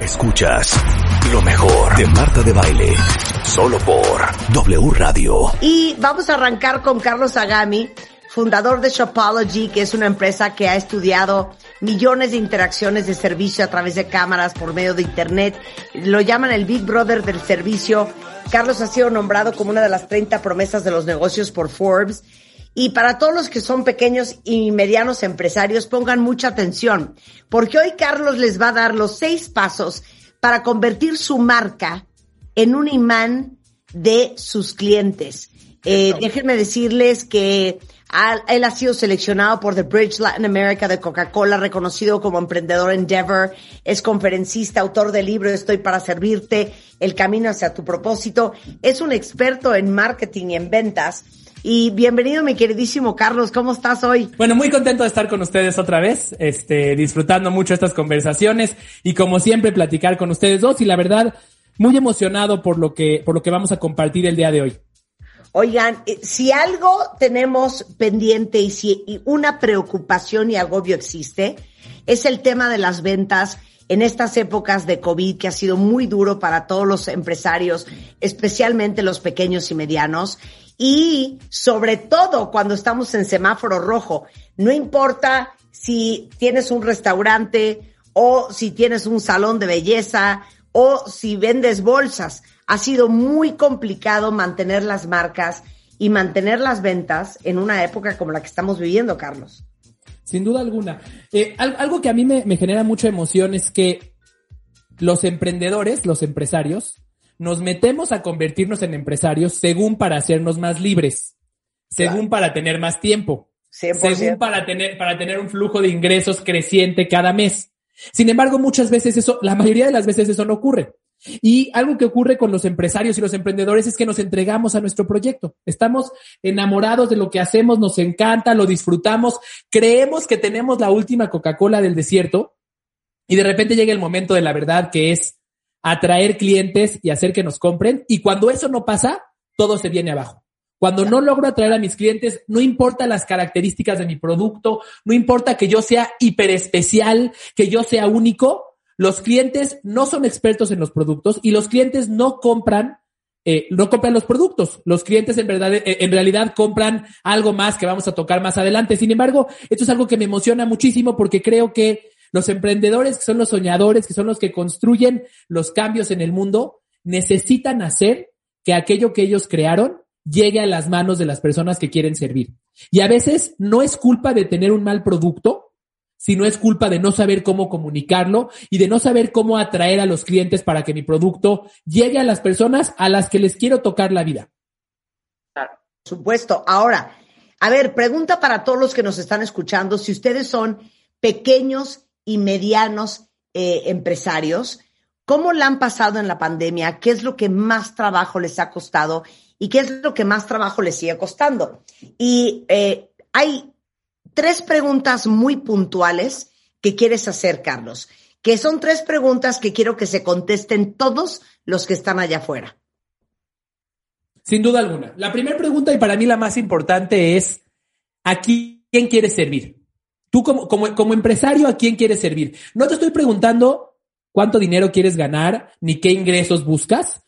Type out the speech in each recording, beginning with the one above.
Escuchas lo mejor de Marta de Baile, solo por W Radio. Y vamos a arrancar con Carlos Agami, fundador de Shopology, que es una empresa que ha estudiado millones de interacciones de servicio a través de cámaras por medio de Internet. Lo llaman el Big Brother del servicio. Carlos ha sido nombrado como una de las 30 promesas de los negocios por Forbes. Y para todos los que son pequeños y medianos empresarios, pongan mucha atención, porque hoy Carlos les va a dar los seis pasos para convertir su marca en un imán de sus clientes. Eh, déjenme decirles que él ha sido seleccionado por The Bridge Latin America de Coca-Cola, reconocido como emprendedor Endeavor, es conferencista, autor del libro Estoy para servirte, El camino hacia tu propósito, es un experto en marketing y en ventas. Y bienvenido, mi queridísimo Carlos, ¿cómo estás hoy? Bueno, muy contento de estar con ustedes otra vez, este, disfrutando mucho estas conversaciones y como siempre platicar con ustedes dos y la verdad, muy emocionado por lo que, por lo que vamos a compartir el día de hoy. Oigan, eh, si algo tenemos pendiente y si una preocupación y agobio existe, es el tema de las ventas en estas épocas de COVID que ha sido muy duro para todos los empresarios, especialmente los pequeños y medianos. Y sobre todo cuando estamos en semáforo rojo, no importa si tienes un restaurante o si tienes un salón de belleza o si vendes bolsas ha sido muy complicado mantener las marcas y mantener las ventas en una época como la que estamos viviendo, Carlos. Sin duda alguna. Eh, algo que a mí me, genera mucha emoción es que los emprendedores, los empresarios, nos metemos a convertirnos en empresarios según para hacernos más libres, según para tener más tiempo, según para tener, para tener un flujo de ingresos creciente cada mes. Sin embargo, muchas veces eso, la mayoría de las veces eso no ocurre. Y algo que ocurre con los empresarios y los emprendedores es que nos entregamos a nuestro proyecto. Estamos enamorados de lo que hacemos, nos encanta, lo disfrutamos, creemos que tenemos la última Coca-Cola del desierto y de repente llega el momento de la verdad que es atraer clientes y hacer que nos compren. Y cuando eso no pasa, todo se viene abajo. Cuando no logro atraer a mis clientes, no importa las características de mi producto, no importa que yo sea hiper especial, que yo sea único, los clientes no son expertos en los productos y los clientes no compran eh, no compran los productos. Los clientes en verdad, eh, en realidad compran algo más que vamos a tocar más adelante. Sin embargo, esto es algo que me emociona muchísimo porque creo que los emprendedores, que son los soñadores, que son los que construyen los cambios en el mundo, necesitan hacer que aquello que ellos crearon llegue a las manos de las personas que quieren servir. Y a veces no es culpa de tener un mal producto, si no es culpa de no saber cómo comunicarlo y de no saber cómo atraer a los clientes para que mi producto llegue a las personas a las que les quiero tocar la vida. Por supuesto. Ahora, a ver, pregunta para todos los que nos están escuchando, si ustedes son pequeños y medianos eh, empresarios, ¿cómo la han pasado en la pandemia? ¿Qué es lo que más trabajo les ha costado? ¿Y qué es lo que más trabajo les sigue costando? Y eh, hay tres preguntas muy puntuales que quieres hacer, Carlos, que son tres preguntas que quiero que se contesten todos los que están allá afuera. Sin duda alguna. La primera pregunta y para mí la más importante es, ¿a quién quieres servir? Tú como, como, como empresario, ¿a quién quieres servir? No te estoy preguntando cuánto dinero quieres ganar ni qué ingresos buscas.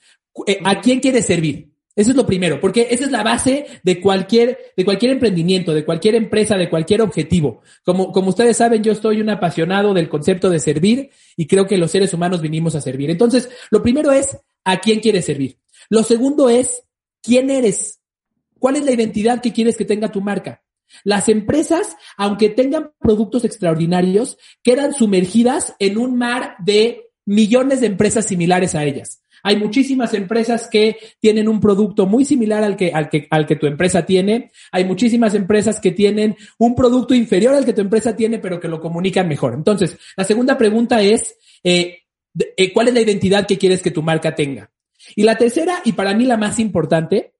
Eh, ¿A quién quieres servir? Eso es lo primero, porque esa es la base de cualquier, de cualquier emprendimiento, de cualquier empresa, de cualquier objetivo. Como, como ustedes saben, yo estoy un apasionado del concepto de servir y creo que los seres humanos vinimos a servir. Entonces, lo primero es a quién quieres servir. Lo segundo es quién eres. ¿Cuál es la identidad que quieres que tenga tu marca? Las empresas, aunque tengan productos extraordinarios, quedan sumergidas en un mar de millones de empresas similares a ellas. Hay muchísimas empresas que tienen un producto muy similar al que, al que, al que tu empresa tiene. Hay muchísimas empresas que tienen un producto inferior al que tu empresa tiene, pero que lo comunican mejor. Entonces, la segunda pregunta es, eh, eh, ¿cuál es la identidad que quieres que tu marca tenga? Y la tercera, y para mí la más importante,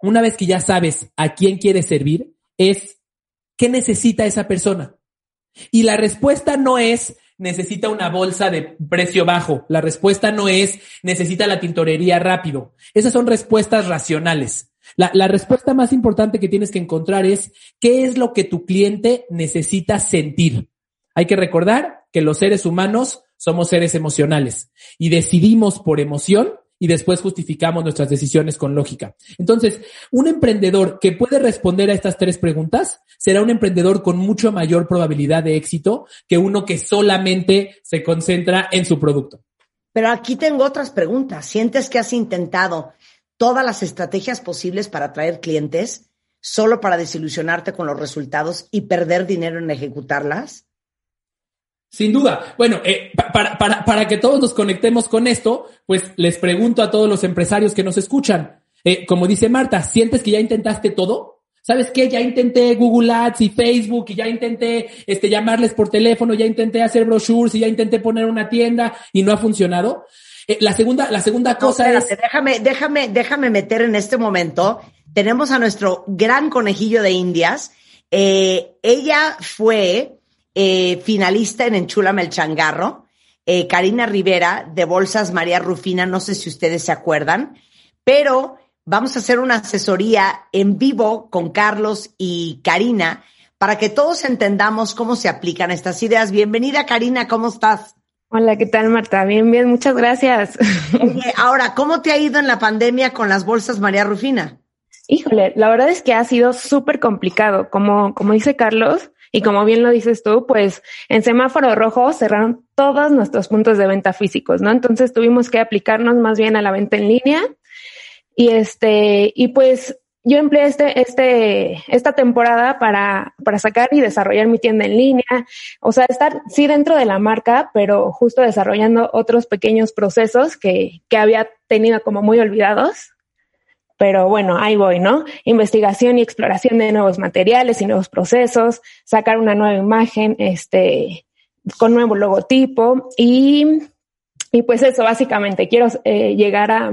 una vez que ya sabes a quién quieres servir, es qué necesita esa persona. Y la respuesta no es necesita una bolsa de precio bajo. La respuesta no es necesita la tintorería rápido. Esas son respuestas racionales. La, la, respuesta más importante que tienes que encontrar es qué es lo que tu cliente necesita sentir. Hay que recordar que los seres humanos somos seres emocionales y decidimos por emoción y después justificamos nuestras decisiones con lógica. Entonces, un emprendedor que puede responder a estas tres preguntas será un emprendedor con mucho mayor probabilidad de éxito que uno que solamente se concentra en su producto. Pero aquí tengo otras preguntas. ¿Sientes que has intentado todas las estrategias posibles para atraer clientes solo para desilusionarte con los resultados y perder dinero en ejecutarlas? Sin duda. Bueno, eh, para, para, para, que todos nos conectemos con esto, pues les pregunto a todos los empresarios que nos escuchan, eh, como dice Marta, ¿sientes que ya intentaste todo? ¿Sabes qué? Ya intenté Google Ads y Facebook y ya intenté este, llamarles por teléfono, ya intenté hacer brochures y ya intenté poner una tienda y no ha funcionado. Eh, la segunda, la segunda cosa es. Déjame, déjame, déjame meter en este momento. Tenemos a nuestro gran conejillo de Indias. ella fue eh, finalista en Enchúlame el Changarro, eh, Karina Rivera de Bolsas María Rufina, no sé si ustedes se acuerdan, pero vamos a hacer una asesoría en vivo con Carlos y Karina para que todos entendamos cómo se aplican estas ideas. Bienvenida Karina, ¿cómo estás? Hola, ¿qué tal Marta? Bien, bien, muchas gracias. ahora, ¿cómo te ha ido en la pandemia con las bolsas María Rufina? Híjole, la verdad es que ha sido súper complicado. Como, como dice Carlos, y como bien lo dices tú, pues en semáforo rojo cerraron todos nuestros puntos de venta físicos, ¿no? Entonces tuvimos que aplicarnos más bien a la venta en línea. Y este, y pues yo empleé este, este, esta temporada para, para sacar y desarrollar mi tienda en línea. O sea, estar sí dentro de la marca, pero justo desarrollando otros pequeños procesos que, que había tenido como muy olvidados pero bueno, ahí voy, ¿no? Investigación y exploración de nuevos materiales y nuevos procesos, sacar una nueva imagen, este, con nuevo logotipo y, y pues eso, básicamente, quiero eh, llegar a,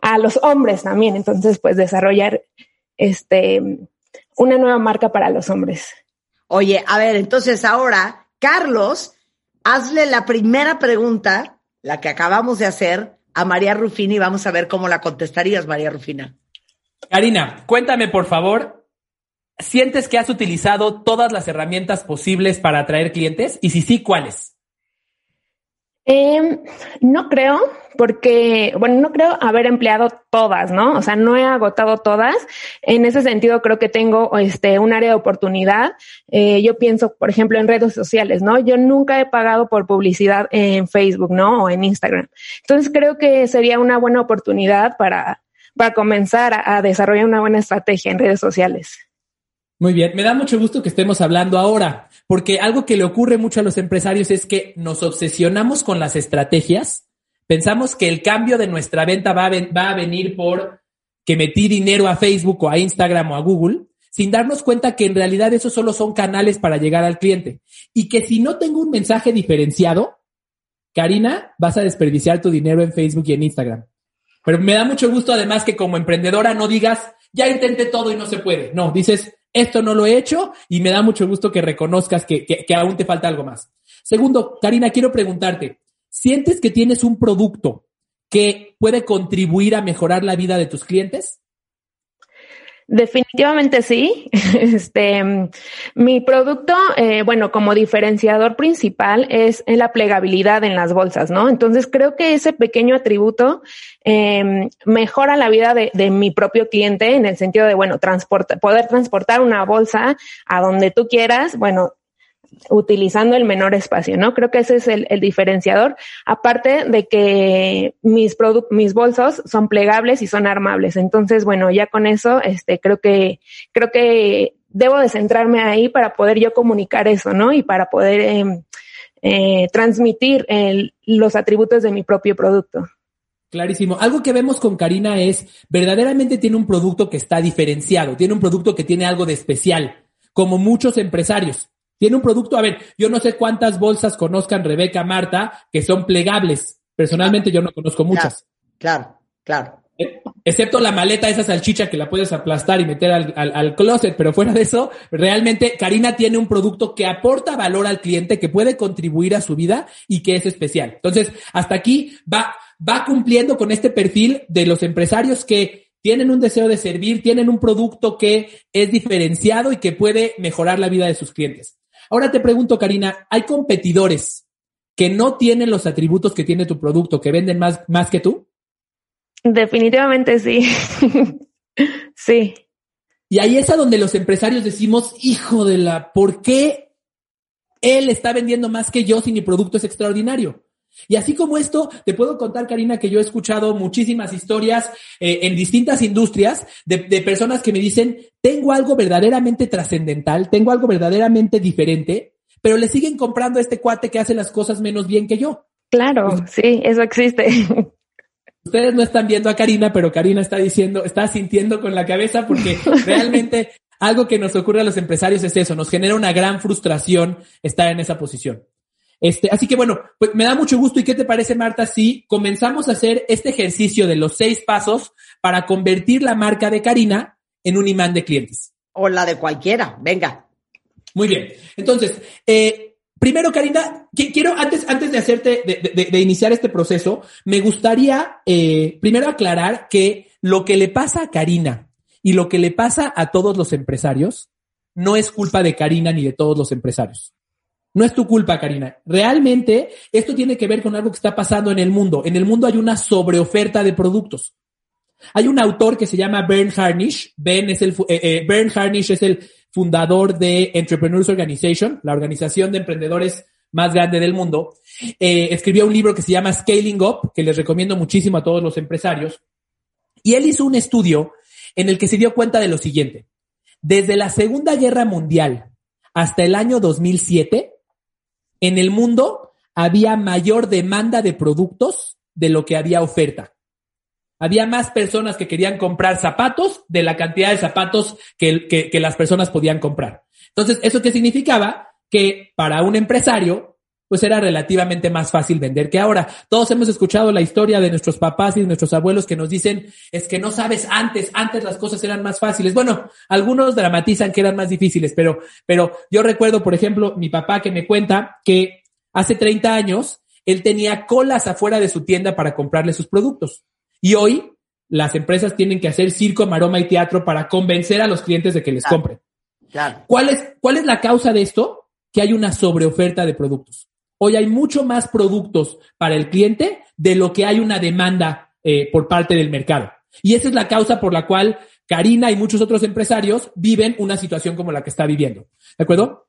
a los hombres también, entonces pues desarrollar este, una nueva marca para los hombres. Oye, a ver, entonces ahora, Carlos, hazle la primera pregunta, la que acabamos de hacer, a María Rufina y vamos a ver cómo la contestarías, María Rufina. Karina, cuéntame por favor, ¿sientes que has utilizado todas las herramientas posibles para atraer clientes? Y si sí, ¿cuáles? Eh, no creo, porque, bueno, no creo haber empleado todas, ¿no? O sea, no he agotado todas. En ese sentido, creo que tengo este, un área de oportunidad. Eh, yo pienso, por ejemplo, en redes sociales, ¿no? Yo nunca he pagado por publicidad en Facebook, ¿no? O en Instagram. Entonces, creo que sería una buena oportunidad para, para comenzar a desarrollar una buena estrategia en redes sociales. Muy bien, me da mucho gusto que estemos hablando ahora, porque algo que le ocurre mucho a los empresarios es que nos obsesionamos con las estrategias, pensamos que el cambio de nuestra venta va a, va a venir por que metí dinero a Facebook o a Instagram o a Google, sin darnos cuenta que en realidad esos solo son canales para llegar al cliente. Y que si no tengo un mensaje diferenciado, Karina, vas a desperdiciar tu dinero en Facebook y en Instagram. Pero me da mucho gusto además que como emprendedora no digas, ya intenté todo y no se puede. No, dices, esto no lo he hecho y me da mucho gusto que reconozcas que, que, aún te falta algo más. Segundo, Karina, quiero preguntarte, ¿sientes que tienes un producto que puede contribuir a mejorar la vida de tus clientes? Definitivamente sí. Este, mi producto, eh, bueno, como diferenciador principal es la plegabilidad en las bolsas, ¿no? Entonces creo que ese pequeño atributo eh, mejora la vida de, de, mi propio cliente en el sentido de, bueno, transporta, poder transportar una bolsa a donde tú quieras, bueno, utilizando el menor espacio, ¿no? Creo que ese es el, diferenciador, aparte de que mis mis bolsos son plegables y son armables. Entonces, bueno, ya con eso, este, creo que, creo que debo de centrarme ahí para poder yo comunicar eso, ¿no? Y para poder em, eh, transmitir los atributos de mi propio producto. Clarísimo. Algo que vemos con Karina es, verdaderamente tiene un producto que está diferenciado, tiene un producto que tiene algo de especial, como muchos empresarios. Tiene un producto, a ver, yo no sé cuántas bolsas conozcan Rebeca, Marta, que son plegables. Personalmente yo no conozco muchas. Claro, claro. Eh, excepto la maleta, esa salchicha que la puedes aplastar y meter al, al, closet, pero fuera de eso, realmente Karina tiene un producto que aporta valor al cliente, que puede contribuir a su vida y que es especial. Entonces, hasta aquí va, va cumpliendo con este perfil de los empresarios que tienen un deseo de servir, tienen un producto que es diferenciado y que puede mejorar la vida de sus clientes. Ahora te pregunto, Karina, ¿hay competidores que no tienen los atributos que tiene tu producto, que venden más, más que tú? Definitivamente sí. sí. Y ahí es a donde los empresarios decimos, hijo de la, ¿por qué él está vendiendo más que yo si mi producto es extraordinario? Y así como esto, te puedo contar, Karina, que yo he escuchado muchísimas historias eh, en distintas industrias de, de, personas que me dicen, tengo algo verdaderamente trascendental, tengo algo verdaderamente diferente, pero le siguen comprando a este cuate que hace las cosas menos bien que yo. Claro, sí, eso existe. Ustedes no están viendo a Karina, pero Karina está diciendo, está sintiendo con la cabeza porque realmente algo que nos ocurre a los empresarios es eso, nos genera una gran frustración estar en esa posición. Este, así que bueno, pues me da mucho gusto. ¿Y qué te parece, Marta, si comenzamos a hacer este ejercicio de los seis pasos para convertir la marca de Karina en un imán de clientes? O la de cualquiera, venga. Muy bien. Entonces, eh, Primero, Karina, quiero, antes, antes de hacerte, de, de, iniciar este proceso, me gustaría eh, primero aclarar que lo que le pasa a Karina y lo que le pasa a todos los empresarios no es culpa de Karina ni de todos los empresarios. No es tu culpa, Karina. Realmente esto tiene que ver con algo que está pasando en el mundo. En el mundo hay una sobreoferta de productos. Hay un autor que se llama Bern Harnish. Ben es el, eh, eh, Bern Harnish es el fundador de Entrepreneurs Organization, la organización de emprendedores más grande del mundo. Eh, escribió un libro que se llama Scaling Up, que les recomiendo muchísimo a todos los empresarios. Y él hizo un estudio en el que se dio cuenta de lo siguiente. Desde la Segunda Guerra Mundial hasta el año 2007, en el mundo había mayor demanda de productos de lo que había oferta. Había más personas que querían comprar zapatos de la cantidad de zapatos que, las personas podían comprar. Entonces, ¿eso qué significaba? Que para un empresario, pues era relativamente más fácil vender que ahora. Todos hemos escuchado la historia de nuestros papás y de nuestros abuelos que nos dicen, es que no sabes antes, antes las cosas eran más fáciles. Bueno, algunos dramatizan que eran más difíciles, pero, pero yo recuerdo, por ejemplo, mi papá que me cuenta que hace 30 años él tenía colas afuera de su tienda para comprarle sus productos. Y hoy las empresas tienen que hacer circo, maroma y teatro para convencer a los clientes de que les compren. ¿Cuál, es, ¿Cuál es la causa de esto? Que hay una sobreoferta de productos. Hoy hay mucho más productos para el cliente de lo que hay una demanda eh, por parte del mercado. Y esa es la causa por la cual Karina y muchos otros empresarios viven una situación como la que está viviendo. ¿De acuerdo?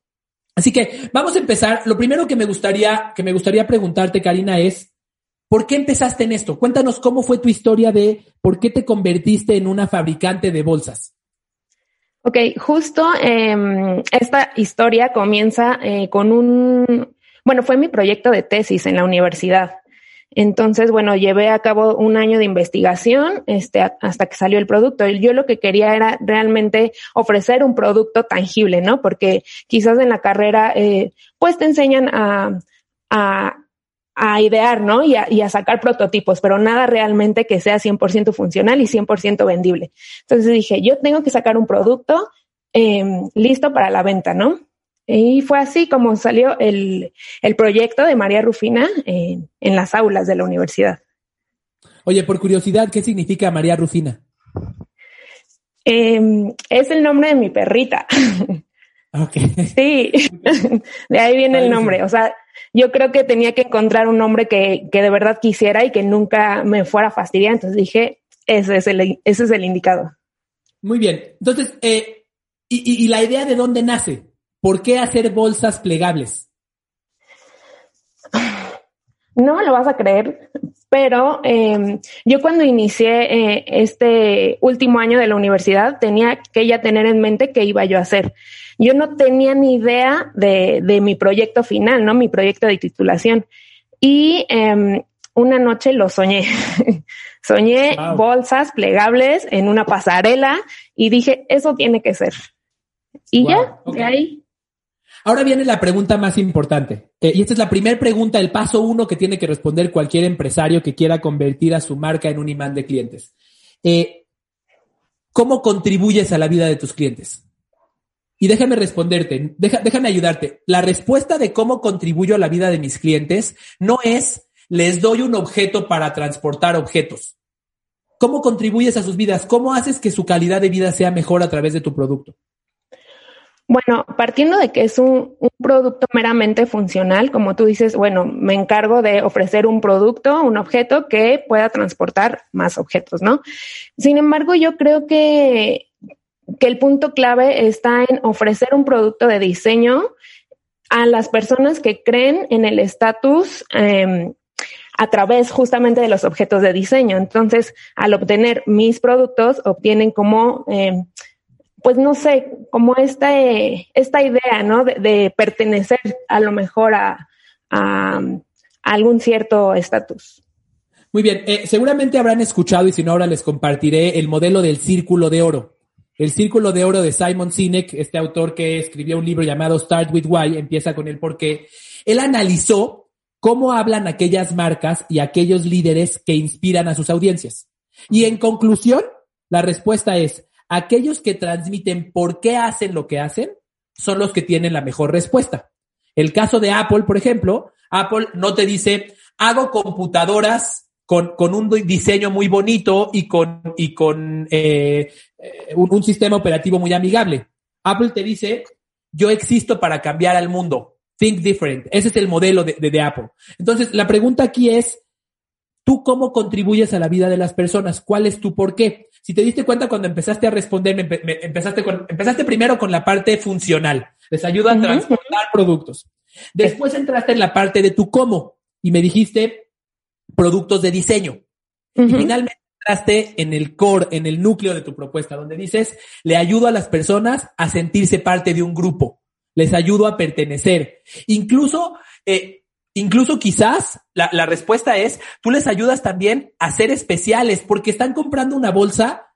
Así que vamos a empezar. Lo primero que me gustaría, que me gustaría preguntarte, Karina, es ¿Por qué empezaste en esto? Cuéntanos cómo fue tu historia de por qué te convertiste en una fabricante de bolsas. Ok, justo eh, esta historia comienza eh, con un, bueno, fue mi proyecto de tesis en la universidad. Entonces, bueno, llevé a cabo un año de investigación este, hasta que salió el producto. Yo lo que quería era realmente ofrecer un producto tangible, ¿no? Porque quizás en la carrera, eh, pues te enseñan a, a a idear, ¿no? Y a, y a, sacar prototipos, pero nada realmente que sea 100% funcional y 100% vendible. Entonces dije, yo tengo que sacar un producto eh, listo para la venta, ¿no? Y fue así como salió el, el proyecto de María Rufina en, en las aulas de la universidad. Oye, por curiosidad, ¿qué significa María Rufina? Eh, es el nombre de mi perrita. Okay. Sí, de ahí viene el nombre. O sea, yo creo que tenía que encontrar un nombre que, que de verdad quisiera y que nunca me fuera a fastidiar. Entonces dije, ese es el, ese es el indicado. Muy bien. Entonces, eh, y, y, la idea de dónde nace? ¿Por qué hacer bolsas plegables? No me lo vas a creer, pero eh, yo cuando inicié eh, este último año de la universidad tenía que ya tener en mente qué iba yo a hacer yo no tenía ni idea de, de mi proyecto final, ¿no? Mi proyecto de titulación. Y eh, una noche lo soñé. soñé bolsas plegables en una pasarela y dije, eso tiene que ser. Y ya, de ahí. Ahora viene la pregunta más importante. Eh, y esta es la primera pregunta, el paso uno que tiene que responder cualquier empresario que quiera convertir a su marca en un imán de clientes. Eh, ¿Cómo contribuyes a la vida de tus clientes? Y déjame responderte, déjame ayudarte. La respuesta de cómo contribuyo a la vida de mis clientes no es les doy un objeto para transportar objetos. ¿Cómo contribuyes a sus vidas? ¿Cómo haces que su calidad de vida sea mejor a través de tu producto? Bueno, partiendo de que es un, producto meramente funcional, como tú dices, bueno, me encargo de ofrecer un producto, un objeto que pueda transportar más objetos, ¿no? Sin embargo, yo creo que, que el punto clave está en ofrecer un producto de diseño a las personas que creen en el estatus em, a través justamente de los objetos de diseño. Entonces, al obtener mis productos, obtienen como... Em, pues no sé, como esta, esta idea, ¿no? De, pertenecer a lo mejor a, algún cierto estatus. Muy bien, eh, seguramente habrán escuchado y si no ahora les compartiré el modelo del círculo de oro. El círculo de oro de Simon Sinek, este autor que escribió un libro llamado Start with Why, empieza con el por qué. Él analizó cómo hablan aquellas marcas y aquellos líderes que inspiran a sus audiencias. Y en conclusión, la respuesta es, aquellos que transmiten por qué hacen lo que hacen son los que tienen la mejor respuesta. El caso de Apple, por ejemplo, Apple no te dice, hago computadoras con, con un diseño muy bonito y con, y con eh, un, sistema operativo muy amigable. Apple te dice, yo existo para cambiar al mundo. Think different. Ese es el modelo de, de Apple. Entonces, la pregunta aquí es, ¿tú cómo contribuyes a la vida de las personas? ¿Cuál es tu por qué? Si te diste cuenta cuando empezaste a responder, empezaste, con, empezaste primero con la parte funcional. Les ayuda a transportar productos. Después entraste en la parte de tu cómo y me dijiste productos de diseño. Y finalmente entraste en el core, en el núcleo de tu propuesta, donde dices, le ayudo a las personas a sentirse parte de un grupo. Les ayudo a pertenecer. Incluso, eh, Incluso quizás la, la, respuesta es, tú les ayudas también a ser especiales porque están comprando una bolsa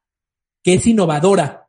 que es innovadora.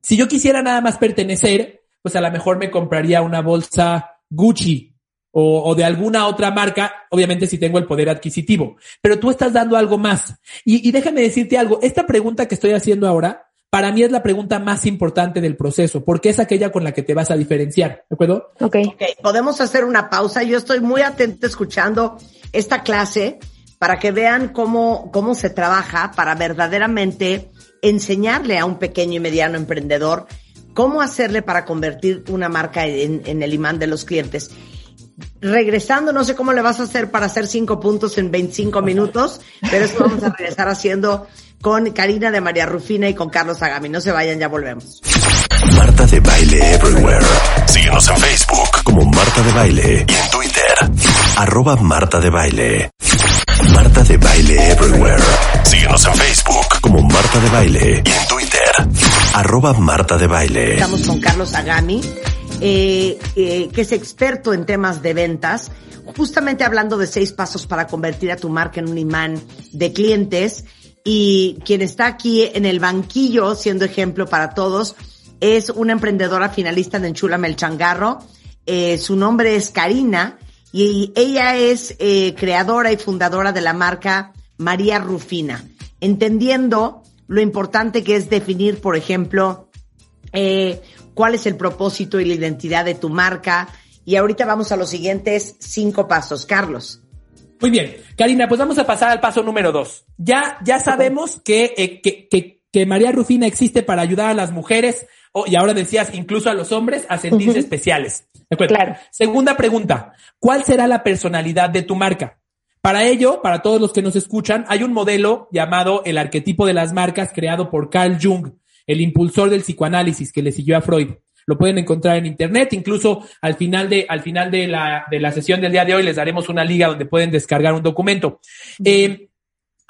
Si yo quisiera nada más pertenecer, pues a lo mejor me compraría una bolsa Gucci o, o de alguna otra marca, obviamente si tengo el poder adquisitivo. Pero tú estás dando algo más. Y, y déjame decirte algo, esta pregunta que estoy haciendo ahora, para mí es la pregunta más importante del proceso, porque es aquella con la que te vas a diferenciar, ¿de acuerdo? Ok. okay. Podemos hacer una pausa. Yo estoy muy atento escuchando esta clase para que vean cómo, cómo se trabaja para verdaderamente enseñarle a un pequeño y mediano emprendedor cómo hacerle para convertir una marca en, en el imán de los clientes regresando, no sé cómo le vas a hacer para hacer cinco puntos en 25 minutos, pero eso vamos a regresar haciendo con Karina de María Rufina y con Carlos Agami. No se vayan, ya volvemos. Marta de Baile Everywhere. Síguenos en Facebook como Marta de Baile y en Twitter, arroba Marta de Baile. Marta de Baile Everywhere. Síguenos en Facebook como Marta de Baile y en Twitter, arroba Marta de Baile. Estamos con Carlos Agami, eh, eh, que es experto en temas de ventas, justamente hablando de seis pasos para convertir a tu marca en un imán de clientes y quien está aquí en el banquillo siendo ejemplo para todos es una emprendedora finalista de Enchula Melchangarro. Eh, su nombre es Karina y ella es eh, creadora y fundadora de la marca María Rufina, entendiendo lo importante que es definir, por ejemplo, eh, cuál es el propósito y la identidad de tu marca. Y ahorita vamos a los siguientes cinco pasos. Carlos. Muy bien, Karina, pues vamos a pasar al paso número dos. Ya, ya sabemos que, eh, que, que, que, María Rufina existe para ayudar a las mujeres, y ahora decías incluso a los hombres, a sentirse especiales. ¿De acuerdo? Claro. Segunda pregunta, ¿cuál será la personalidad de tu marca? Para ello, para todos los que nos escuchan, hay un modelo llamado el arquetipo de las marcas creado por Carl Jung, el impulsor del psicoanálisis que le siguió a Freud. Lo pueden encontrar en internet, incluso al final de, al final de la, de la sesión del día de hoy les daremos una liga donde pueden descargar un documento. Eh,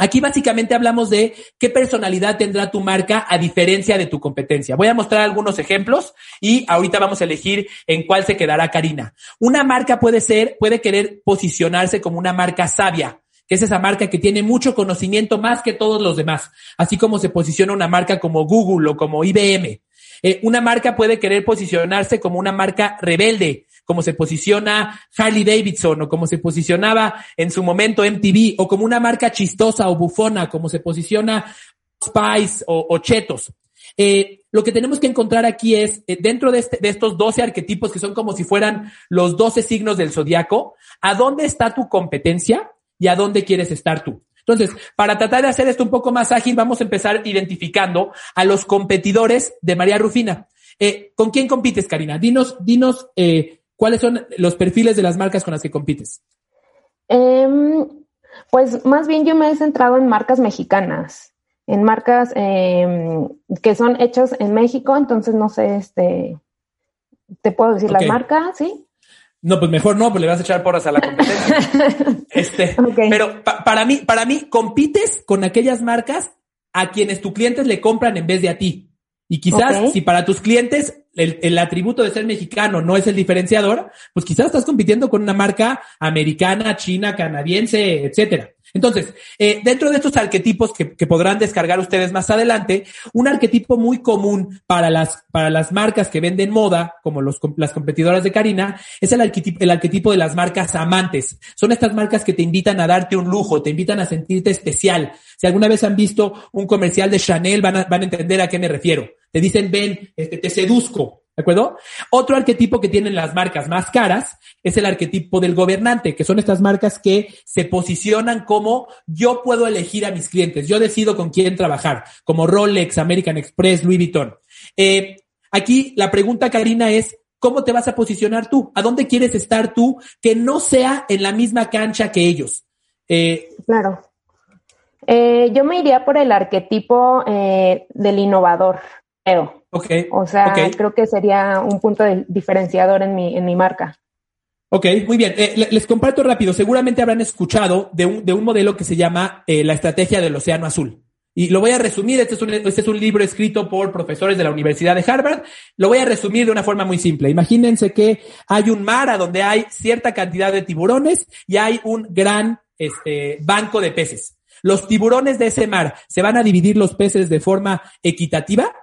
Aquí básicamente hablamos de qué personalidad tendrá tu marca a diferencia de tu competencia. Voy a mostrar algunos ejemplos y ahorita vamos a elegir en cuál se quedará Karina. Una marca puede ser, puede querer posicionarse como una marca sabia, que es esa marca que tiene mucho conocimiento más que todos los demás, así como se posiciona una marca como Google o como IBM. Eh, una marca puede querer posicionarse como una marca rebelde, como se posiciona Harley Davidson o como se posicionaba en su momento MTV o como una marca chistosa o bufona, como se posiciona Spice o, Chetos. Eh, lo que tenemos que encontrar aquí es, eh, dentro de, este, de estos 12 arquetipos que son como si fueran los 12 signos del zodiaco, ¿a dónde está tu competencia y a dónde quieres estar tú? Entonces, para tratar de hacer esto un poco más ágil, vamos a empezar identificando a los competidores de María Rufina. Eh, ¿Con quién compites, Karina? Dinos, dinos eh, cuáles son los perfiles de las marcas con las que compites. Em, pues más bien yo me he centrado en marcas mexicanas, en marcas em, que son hechas en México, entonces no sé, este, te puedo decir las marcas, ¿sí? No, pues mejor no, pues le vas a echar porras a la competencia. este, pero para mí, para mí, compites con aquellas marcas a quienes tus clientes le compran en vez de a ti. Y quizás si para tus clientes el, el, atributo de ser mexicano no es el diferenciador, pues quizás estás compitiendo con una marca americana, china, canadiense, etcétera. Entonces, eh, dentro de estos arquetipos que, podrán descargar ustedes más adelante, un arquetipo muy común para las, para las marcas que venden moda, como los, las competidoras de Karina, es el arquetipo, el arquetipo de las marcas amantes. Son estas marcas que te invitan a darte un lujo, te invitan a sentirte especial. Si alguna vez han visto un comercial de Chanel, van a, van a entender a qué me refiero. Te dicen, ven, este, te seduzco, ¿De acuerdo? Otro arquetipo que tienen las marcas más caras es el arquetipo del gobernante, que son estas marcas que se posicionan como yo puedo elegir a mis clientes, yo decido con quién trabajar, como Rolex, American Express, Louis Vuitton. Eh, aquí la pregunta, Karina, es, ¿cómo te vas a posicionar tú? ¿A dónde quieres estar tú que no sea en la misma cancha que ellos? Eh, claro. Eh, yo me iría por el arquetipo del innovador, creo. Okay. O sea, creo que sería un punto de diferenciador en mi, en mi marca. Ok, muy bien. Eh, les comparto rápido. Seguramente habrán escuchado de un, de un modelo que se llama eh, la estrategia del océano azul. Y lo voy a resumir. Este es, un, este es un libro escrito por profesores de la Universidad de Harvard. Lo voy a resumir de una forma muy simple. Imagínense que hay un mar a donde hay cierta cantidad de tiburones y hay un gran este, banco de peces. Los tiburones de ese mar se van a dividir los peces de forma equitativa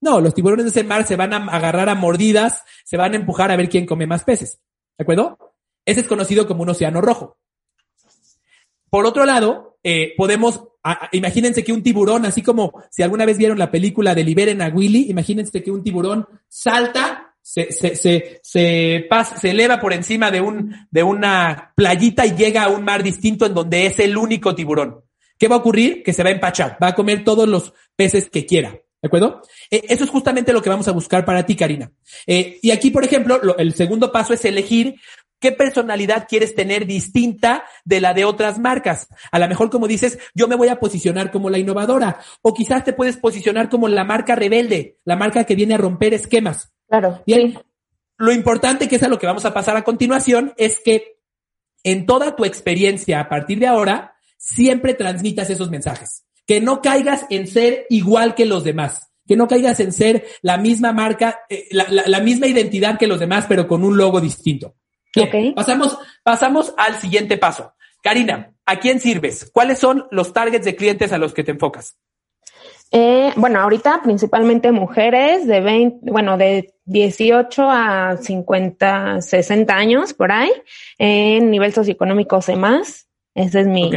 no, los tiburones de ese mar se van a agarrar a mordidas, se van a empujar a ver quién come más peces. ¿De acuerdo? Ese es conocido como un océano rojo. Por otro lado, eh, podemos, imagínense que un tiburón, así como si alguna vez vieron la película de Liberen a Willy, imagínense que un tiburón salta, se, se, se, se, pasa, se eleva por encima de, un, de una playita y llega a un mar distinto en donde es el único tiburón. ¿Qué va a ocurrir? Que se va a empachar, va a comer todos los peces que quiera. ¿De acuerdo? Eh, eso es justamente lo que vamos a buscar para ti, Karina. Eh, y aquí, por ejemplo, el segundo paso es elegir qué personalidad quieres tener distinta de la de otras marcas. A lo mejor, como dices, yo me voy a posicionar como la innovadora. O quizás te puedes posicionar como la marca rebelde, la marca que viene a romper esquemas. Claro. Bien. Lo importante, que es a lo que vamos a pasar a continuación, es que en toda tu experiencia a partir de ahora, siempre transmitas esos mensajes que no caigas en ser igual que los demás, que no caigas en ser la misma marca, eh, la, misma identidad que los demás, pero con un logo distinto. pasamos, pasamos al siguiente paso. Karina, ¿a quién sirves? ¿Cuáles son los targets de clientes a los que te enfocas? Eh, bueno, ahorita principalmente mujeres de 20, bueno, de 18 a 50, 60 años por ahí, en nivel socioeconómico C más. Ese es mi,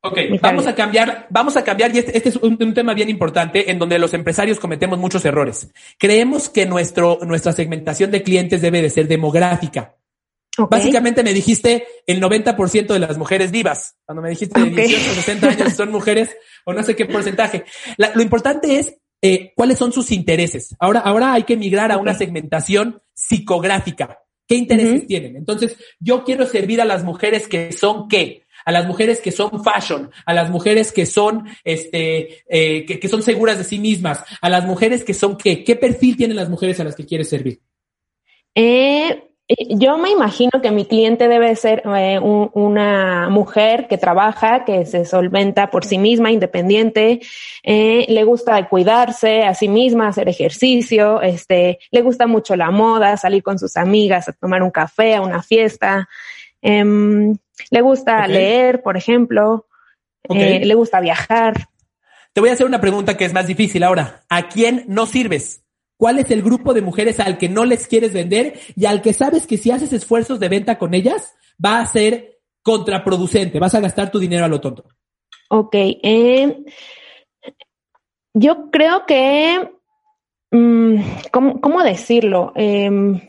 Ok, vamos a cambiar, vamos a cambiar, y este, este es un, tema bien importante en donde los empresarios cometemos muchos errores. Creemos que nuestro, nuestra segmentación de clientes debe de ser demográfica. Básicamente me dijiste el 90% de las mujeres vivas. Cuando me dijiste de 18 a 60 años son mujeres o no sé qué porcentaje. lo importante es eh, cuáles son sus intereses. Ahora, ahora hay que migrar a una segmentación psicográfica. ¿Qué intereses tienen? Entonces, yo quiero servir a las mujeres que son qué? A las mujeres que son fashion, a las mujeres que son, este, eh, que, son seguras de sí mismas, a las mujeres que son qué, qué perfil tienen las mujeres a las que quieres servir. Eh, yo me imagino que mi cliente debe ser eh, una mujer que trabaja, que se solventa por sí misma, independiente, le gusta cuidarse a sí misma, hacer ejercicio, este, le gusta mucho la moda, salir con sus amigas a tomar un café, a una fiesta. Em, le gusta leer, por ejemplo. Eh, le gusta viajar. Te voy a hacer una pregunta que es más difícil ahora. ¿A quién no sirves? ¿Cuál es el grupo de mujeres al que no les quieres vender y al que sabes que si haces esfuerzos de venta con ellas va a ser contraproducente? Vas a gastar tu dinero a lo tonto. Ok. Eh, yo creo que, mm, ¿cómo, decirlo? Em,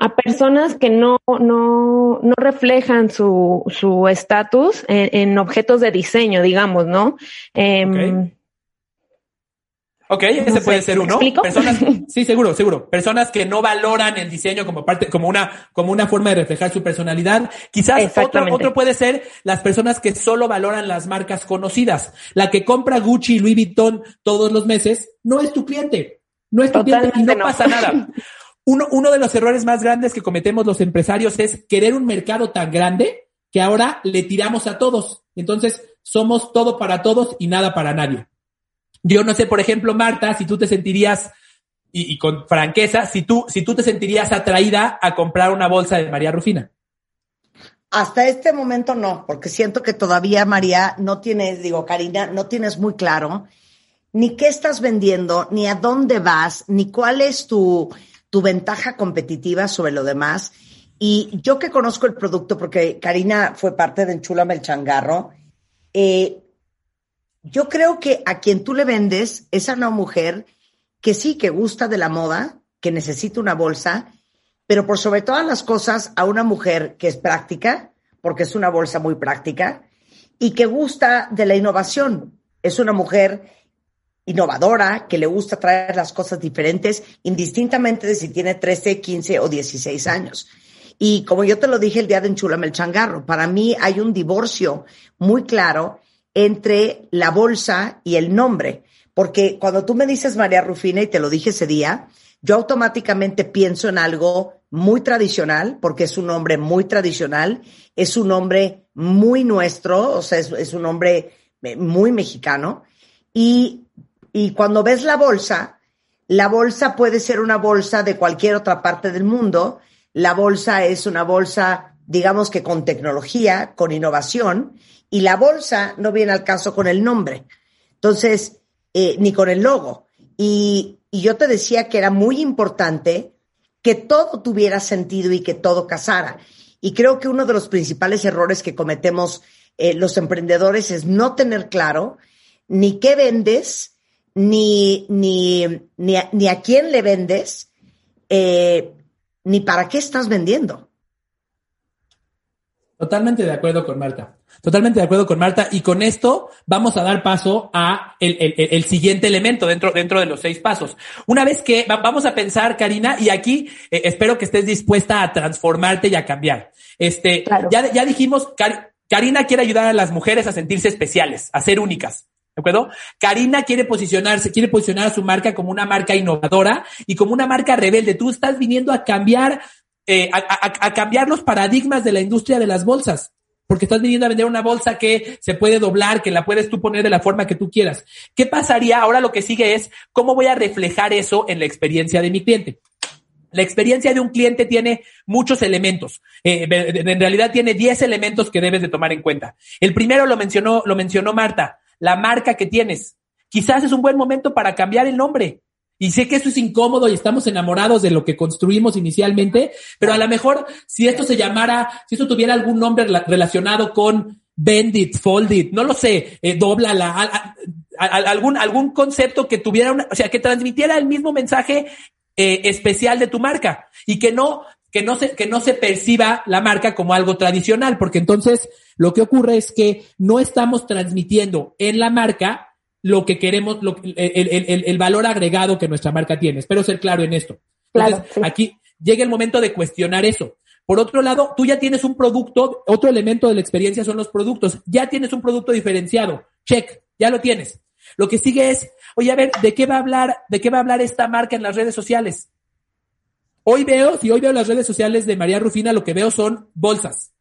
a personas que no, no, no reflejan su estatus en, objetos de diseño, digamos, ¿no? Em, Ok, ese puede ser uno. Personas, sí, seguro, seguro. Personas que no valoran el diseño como parte, como una, como una forma de reflejar su personalidad. Quizás otro, otro puede ser las personas que solo valoran las marcas conocidas. La que compra Gucci y Louis Vuitton todos los meses no es tu cliente. No es tu cliente y no, pasa nada. Uno, de los errores más grandes que cometemos los empresarios es querer un mercado tan grande que ahora le tiramos a todos. Entonces, somos todo para todos y nada para nadie. Yo no sé, por ejemplo, Marta, si tú te sentirías, y, con franqueza, si tú, si tú te sentirías atraída a comprar una bolsa de María Rufina. Hasta este momento no, porque siento que todavía María no tienes, digo, Karina, no tienes muy claro ni qué estás vendiendo, ni a dónde vas, ni cuál es tu, tu ventaja competitiva sobre lo demás. Y yo que conozco el producto, porque Karina fue parte de Enchúlame el Changarro, eh, yo creo que a quien tú le vendes es a una mujer que sí, que gusta de la moda, que necesita una bolsa, pero por sobre todas las cosas a una mujer que es práctica, porque es una bolsa muy práctica, y que gusta de la innovación. Es una mujer innovadora, que le gusta traer las cosas diferentes, indistintamente de si tiene 13, 15 o 16 años. Y como yo te lo dije el día de Enchulame el Changarro, para mí hay un divorcio muy claro entre la bolsa y el nombre. Porque cuando tú me dices María Rufina, y te lo dije ese día, yo automáticamente pienso en algo muy tradicional, porque es un nombre muy tradicional, es un nombre muy nuestro, o sea, es, un nombre eh, muy mexicano. Y, y cuando ves la bolsa, la bolsa puede ser una bolsa de cualquier otra parte del mundo. La bolsa es una bolsa, digamos que con tecnología, con innovación, y la bolsa no viene al caso con el nombre. Entonces, eh, ni con el logo. Y, yo te decía que era muy importante que todo tuviera sentido y que todo casara. Y creo que uno de los principales errores que cometemos eh, los emprendedores es no tener claro ni qué vendes, ni, ni, ni, a, quién le vendes, eh, ni para qué estás vendiendo. Totalmente de acuerdo con Marta. Totalmente de acuerdo con Marta. Y con esto vamos a dar paso a el, siguiente elemento dentro, dentro de los seis pasos. Una vez que vamos a pensar, Karina, y aquí eh, espero que estés dispuesta a transformarte y a cambiar. Este, ya, ya dijimos, Karina quiere ayudar a las mujeres a sentirse especiales, a ser únicas. ¿De acuerdo? Karina quiere posicionarse, quiere posicionar a su marca como una marca innovadora y como una marca rebelde. Tú estás viniendo a cambiar eh, a, cambiar los paradigmas de la industria de las bolsas. Porque estás viniendo a vender una bolsa que se puede doblar, que la puedes tú poner de la forma que tú quieras. ¿Qué pasaría? Ahora lo que sigue es cómo voy a reflejar eso en la experiencia de mi cliente. La experiencia de un cliente tiene muchos elementos. Eh, en realidad tiene 10 elementos que debes de tomar en cuenta. El primero lo mencionó, lo mencionó Marta, la marca que tienes. Quizás es un buen momento para cambiar el nombre. Y sé que eso es incómodo y estamos enamorados de lo que construimos inicialmente, pero a lo mejor si esto se llamara, si esto tuviera algún nombre relacionado con bend it, fold it, no lo sé, eh, doblala, algún, algún concepto que tuviera una, o sea, que transmitiera el mismo mensaje eh, especial de tu marca y que no, que no se, que no se perciba la marca como algo tradicional, porque entonces lo que ocurre es que no estamos transmitiendo en la marca lo que queremos, lo, el, el, valor agregado que nuestra marca tiene. Espero ser claro en esto. Entonces, aquí llega el momento de cuestionar eso. Por otro lado, tú ya tienes un producto, otro elemento de la experiencia son los productos. Ya tienes un producto diferenciado. Check, ya lo tienes. Lo que sigue es, oye, a ver, ¿de qué va a hablar, de qué va a hablar esta marca en las redes sociales? Hoy veo, si hoy veo las redes sociales de María Rufina, lo que veo son bolsas.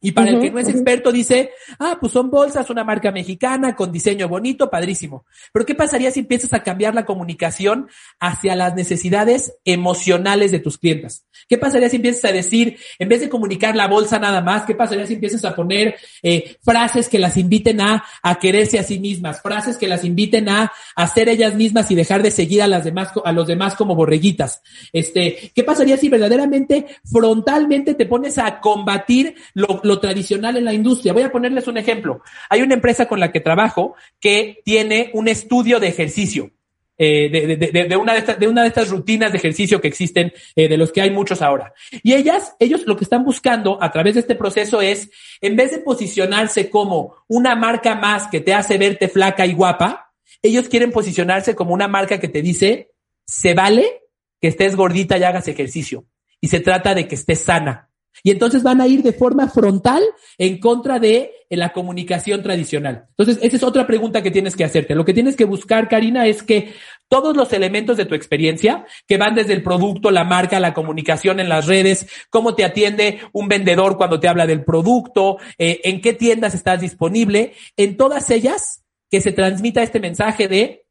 Y para el que no es experto dice, ah, pues son bolsas, una marca mexicana con diseño bonito, padrísimo. Pero ¿qué pasaría si empiezas a cambiar la comunicación hacia las necesidades emocionales de tus clientes? ¿Qué pasaría si empiezas a decir, en vez de comunicar la bolsa nada más, qué pasaría si empiezas a poner eh, frases que las inviten a, a quererse a sí mismas, frases que las inviten a hacer ellas mismas y dejar de seguir a las demás, a los demás como borreguitas? Este, ¿qué pasaría si verdaderamente frontalmente te pones a combatir lo lo tradicional en la industria. Voy a ponerles un ejemplo. Hay una empresa con la que trabajo que tiene un estudio de ejercicio. Eh, de, una de, estas, de una de estas rutinas de ejercicio que existen, eh, de los que hay muchos ahora. Y ellas, ellos lo que están buscando a través de este proceso es, en vez de posicionarse como una marca más que te hace verte flaca y guapa, Ellos quieren posicionarse como una marca que te dice, se vale que estés gordita y hagas ejercicio. Y se trata de que estés sana. Y entonces van a ir de forma frontal en contra de la comunicación tradicional. Entonces, esa es otra pregunta que tienes que hacerte. Lo que tienes que buscar, Karina, es que todos los elementos de tu experiencia, que van desde el producto, la marca, la comunicación en las redes, cómo te atiende un vendedor cuando te habla del producto, eh, en qué tiendas estás disponible, en todas ellas que se transmita este mensaje de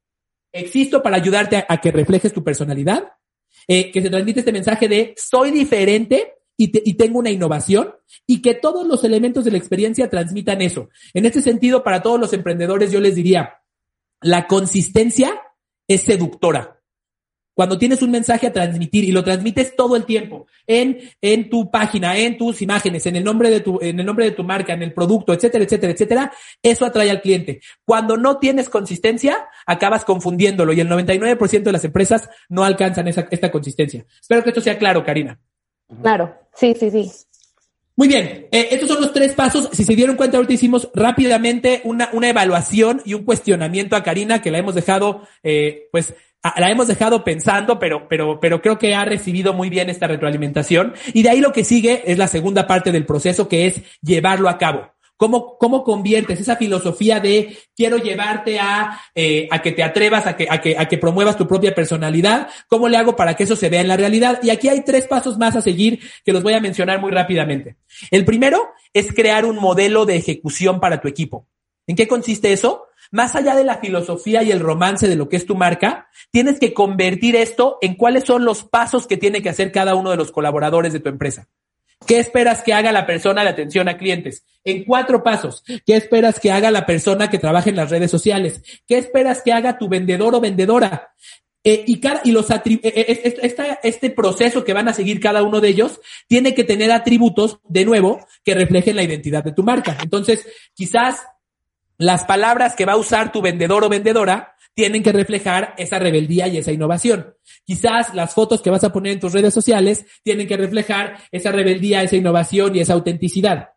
existo para ayudarte a, que reflejes tu personalidad, eh, que se transmite este mensaje de soy diferente y, y, tengo una innovación y que todos los elementos de la experiencia transmitan eso. En este sentido, para todos los emprendedores, yo les diría, la consistencia es seductora. Cuando tienes un mensaje a transmitir y lo transmites todo el tiempo en, en tu página, en tus imágenes, en el nombre de tu, en el nombre de tu marca, en el producto, etcétera, etcétera, etcétera, eso atrae al cliente. Cuando no tienes consistencia, acabas confundiéndolo y el 99% de las empresas no alcanzan esa, esta consistencia. Espero que esto sea claro, Karina. Claro, sí, sí, sí. Muy bien, eh, estos son los tres pasos. Si se dieron cuenta, ahorita hicimos rápidamente una, una evaluación y un cuestionamiento a Karina que la hemos dejado, eh, pues, la hemos dejado pensando, pero, pero, pero creo que ha recibido muy bien esta retroalimentación. Y de ahí lo que sigue es la segunda parte del proceso, que es llevarlo a cabo. ¿Cómo, cómo conviertes esa filosofía de quiero llevarte a, eh, a que te atrevas, a que, a, que, a que promuevas tu propia personalidad? ¿Cómo le hago para que eso se vea en la realidad? Y aquí hay tres pasos más a seguir que los voy a mencionar muy rápidamente. El primero es crear un modelo de ejecución para tu equipo. ¿En qué consiste eso? Más allá de la filosofía y el romance de lo que es tu marca, tienes que convertir esto en cuáles son los pasos que tiene que hacer cada uno de los colaboradores de tu empresa. ¿Qué esperas que haga la persona de atención a clientes? En cuatro pasos. ¿Qué esperas que haga la persona que trabaja en las redes sociales? ¿Qué esperas que haga tu vendedor o vendedora? Eh, y, cada, y los eh, eh, este proceso que van a seguir cada uno de ellos tiene que tener atributos, de nuevo, que reflejen la identidad de tu marca. Entonces, quizás las palabras que va a usar tu vendedor o vendedora tienen que reflejar esa rebeldía y esa innovación. Quizás las fotos que vas a poner en tus redes sociales tienen que reflejar esa rebeldía, esa innovación y esa autenticidad.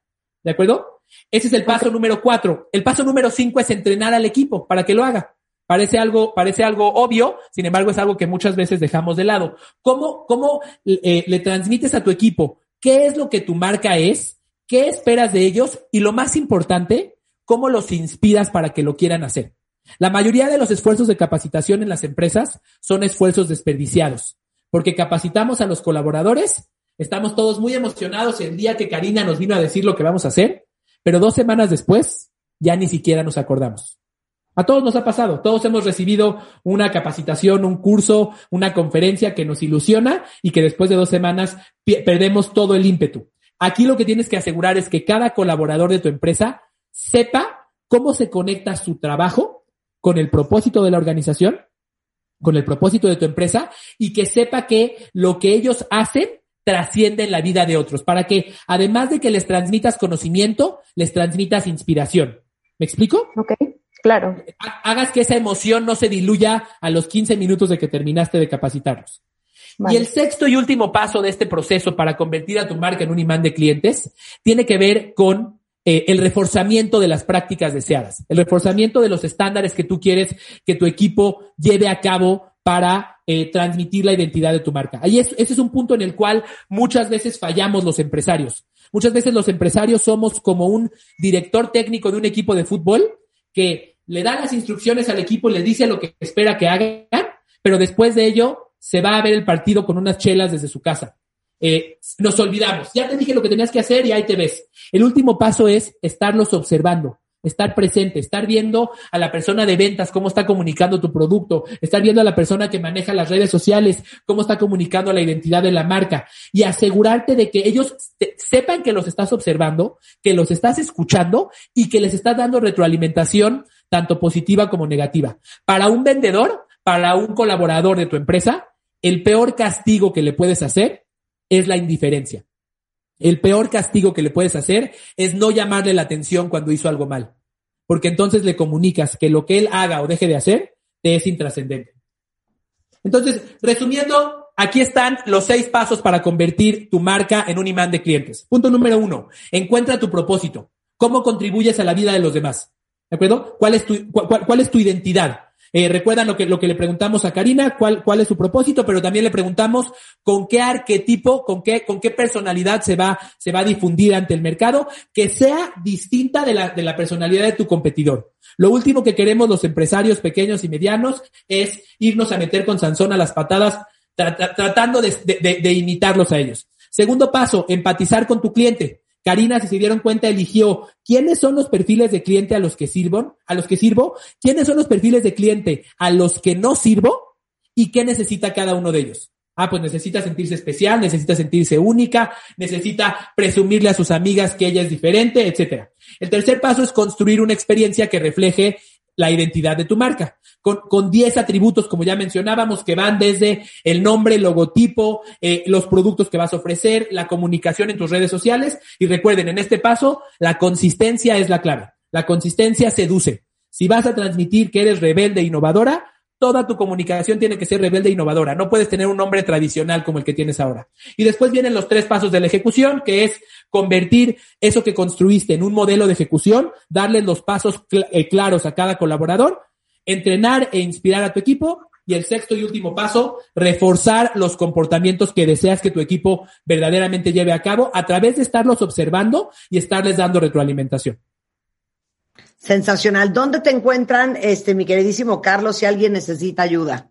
¿De acuerdo? Ese es el paso número cuatro. El paso número cinco es entrenar al equipo para que lo haga. Parece algo, parece algo obvio, sin embargo es algo que muchas veces dejamos de lado. ¿Cómo, cómo eh, le transmites a tu equipo qué es lo que tu marca es? ¿Qué esperas de ellos? Y lo más importante, ¿cómo los inspiras para que lo quieran hacer? La mayoría de los esfuerzos de capacitación en las empresas son esfuerzos desperdiciados, porque capacitamos a los colaboradores, estamos todos muy emocionados el día que Karina nos vino a decir lo que vamos a hacer, pero dos semanas después ya ni siquiera nos acordamos. A todos nos ha pasado, todos hemos recibido una capacitación, un curso, una conferencia que nos ilusiona y que después de dos semanas perdemos todo el ímpetu. Aquí lo que tienes que asegurar es que cada colaborador de tu empresa sepa cómo se conecta su trabajo con el propósito de la organización, con el propósito de tu empresa y que sepa que lo que ellos hacen trasciende en la vida de otros, para que además de que les transmitas conocimiento, les transmitas inspiración. ¿Me explico? Ok, claro. Hagas que esa emoción no se diluya a los 15 minutos de que terminaste de capacitarlos. Y el sexto y último paso de este proceso para convertir a tu marca en un imán de clientes tiene que ver con eh, el reforzamiento de las prácticas deseadas, el reforzamiento de los estándares que tú quieres que tu equipo lleve a cabo para eh, transmitir la identidad de tu marca. Ahí es, ese es un punto en el cual muchas veces fallamos los empresarios. Muchas veces los empresarios somos como un director técnico de un equipo de fútbol que le da las instrucciones al equipo, le dice lo que espera que hagan, pero después de ello se va a ver el partido con unas chelas desde su casa. Eh, nos olvidamos. Ya te dije lo que tenías que hacer y ahí te ves. El último paso es estarlos observando, estar presente, estar viendo a la persona de ventas cómo está comunicando tu producto, estar viendo a la persona que maneja las redes sociales cómo está comunicando la identidad de la marca y asegurarte de que ellos sepan que los estás observando, que los estás escuchando y que les estás dando retroalimentación tanto positiva como negativa. Para un vendedor, para un colaborador de tu empresa, el peor castigo que le puedes hacer es la indiferencia. El peor castigo que le puedes hacer es no llamarle la atención cuando hizo algo mal, porque entonces le comunicas que lo que él haga o deje de hacer te es intrascendente. Entonces, resumiendo, aquí están los seis pasos para convertir tu marca en un imán de clientes. Punto número uno, encuentra tu propósito. ¿Cómo contribuyes a la vida de los demás? ¿De acuerdo? ¿Cuál es tu, cuál, cuál es tu identidad? Eh, recuerdan lo que, lo que le preguntamos a Karina, cuál, cuál es su propósito, pero también le preguntamos con qué arquetipo, con qué, con qué personalidad se va, se va a difundir ante el mercado, que sea distinta de la, de la personalidad de tu competidor. Lo último que queremos los empresarios pequeños y medianos es irnos a meter con Sansón a las patadas, tratando de, imitarlos a ellos. Segundo paso, empatizar con tu cliente. Karina, si se dieron cuenta, eligió quiénes son los perfiles de cliente a los que sirvo, a los que sirvo, quiénes son los perfiles de cliente a los que no sirvo y qué necesita cada uno de ellos. Ah, pues necesita sentirse especial, necesita sentirse única, necesita presumirle a sus amigas que ella es diferente, etcétera. El tercer paso es construir una experiencia que refleje la identidad de tu marca, con, con 10 atributos, como ya mencionábamos, que van desde el nombre, el logotipo, eh, los productos que vas a ofrecer, la comunicación en tus redes sociales. Y recuerden, en este paso, la consistencia es la clave. La consistencia seduce. Si vas a transmitir que eres rebelde e innovadora, toda tu comunicación tiene que ser rebelde e innovadora. No puedes tener un nombre tradicional como el que tienes ahora. Y después vienen los tres pasos de la ejecución, que es convertir eso que construiste en un modelo de ejecución, darle los pasos eh, claros a cada colaborador, entrenar e inspirar a tu equipo. Y el sexto y último paso, reforzar los comportamientos que deseas que tu equipo verdaderamente lleve a cabo a través de estarlos observando y estarles dando retroalimentación. Sensacional. ¿Dónde te encuentran, este, mi queridísimo Carlos, si alguien necesita ayuda?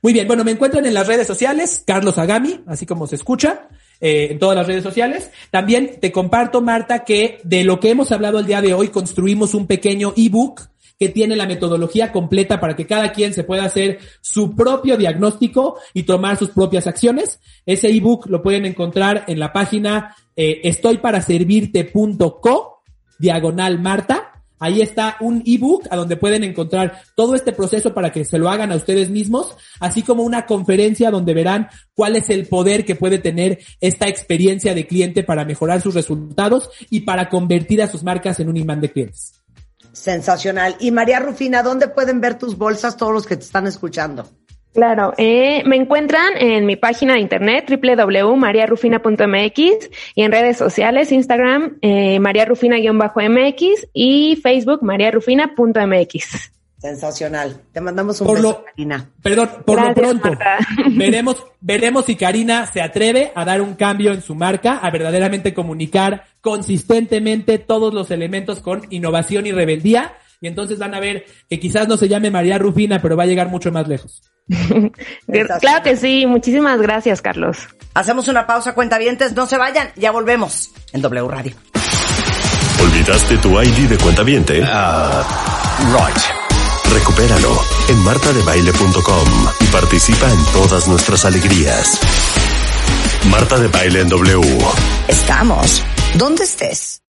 Muy bien, bueno, me encuentran en las redes sociales, Carlos Agami, así como se escucha, eh, en todas las redes sociales. También te comparto, Marta, que de lo que hemos hablado el día de hoy, construimos un pequeño ebook que tiene la metodología completa para que cada quien se pueda hacer su propio diagnóstico y tomar sus propias acciones. Ese ebook lo pueden encontrar en la página eh, estoyparaservirte.co, diagonal Marta Ahí está un ebook a donde pueden encontrar todo este proceso para que se lo hagan a ustedes mismos, así como una conferencia donde verán cuál es el poder que puede tener esta experiencia de cliente para mejorar sus resultados y para convertir a sus marcas en un imán de clientes. Sensacional. Y María Rufina, ¿dónde pueden ver tus bolsas todos los que te están escuchando? Claro, eh, me encuentran en mi página de internet www.mariarufina.mx y en redes sociales, Instagram, eh, mariarufina-mx y Facebook, mariarufina.mx. Sensacional. Te mandamos un beso, Karina. Perdón, por lo pronto, veremos, veremos si Karina se atreve a dar un cambio en su marca, a verdaderamente comunicar consistentemente todos los elementos con innovación y rebeldía y entonces van a ver que quizás no se llame María Rufina, pero va a llegar mucho más lejos. claro que sí, muchísimas gracias, Carlos. Hacemos una pausa, cuentavientes, no se vayan, ya volvemos en W Radio. ¿Olvidaste tu ID de cuentaviente? Uh, right. Recupéralo en martadebaile.com y participa en todas nuestras alegrías. Marta de Baile en W. Estamos donde estés.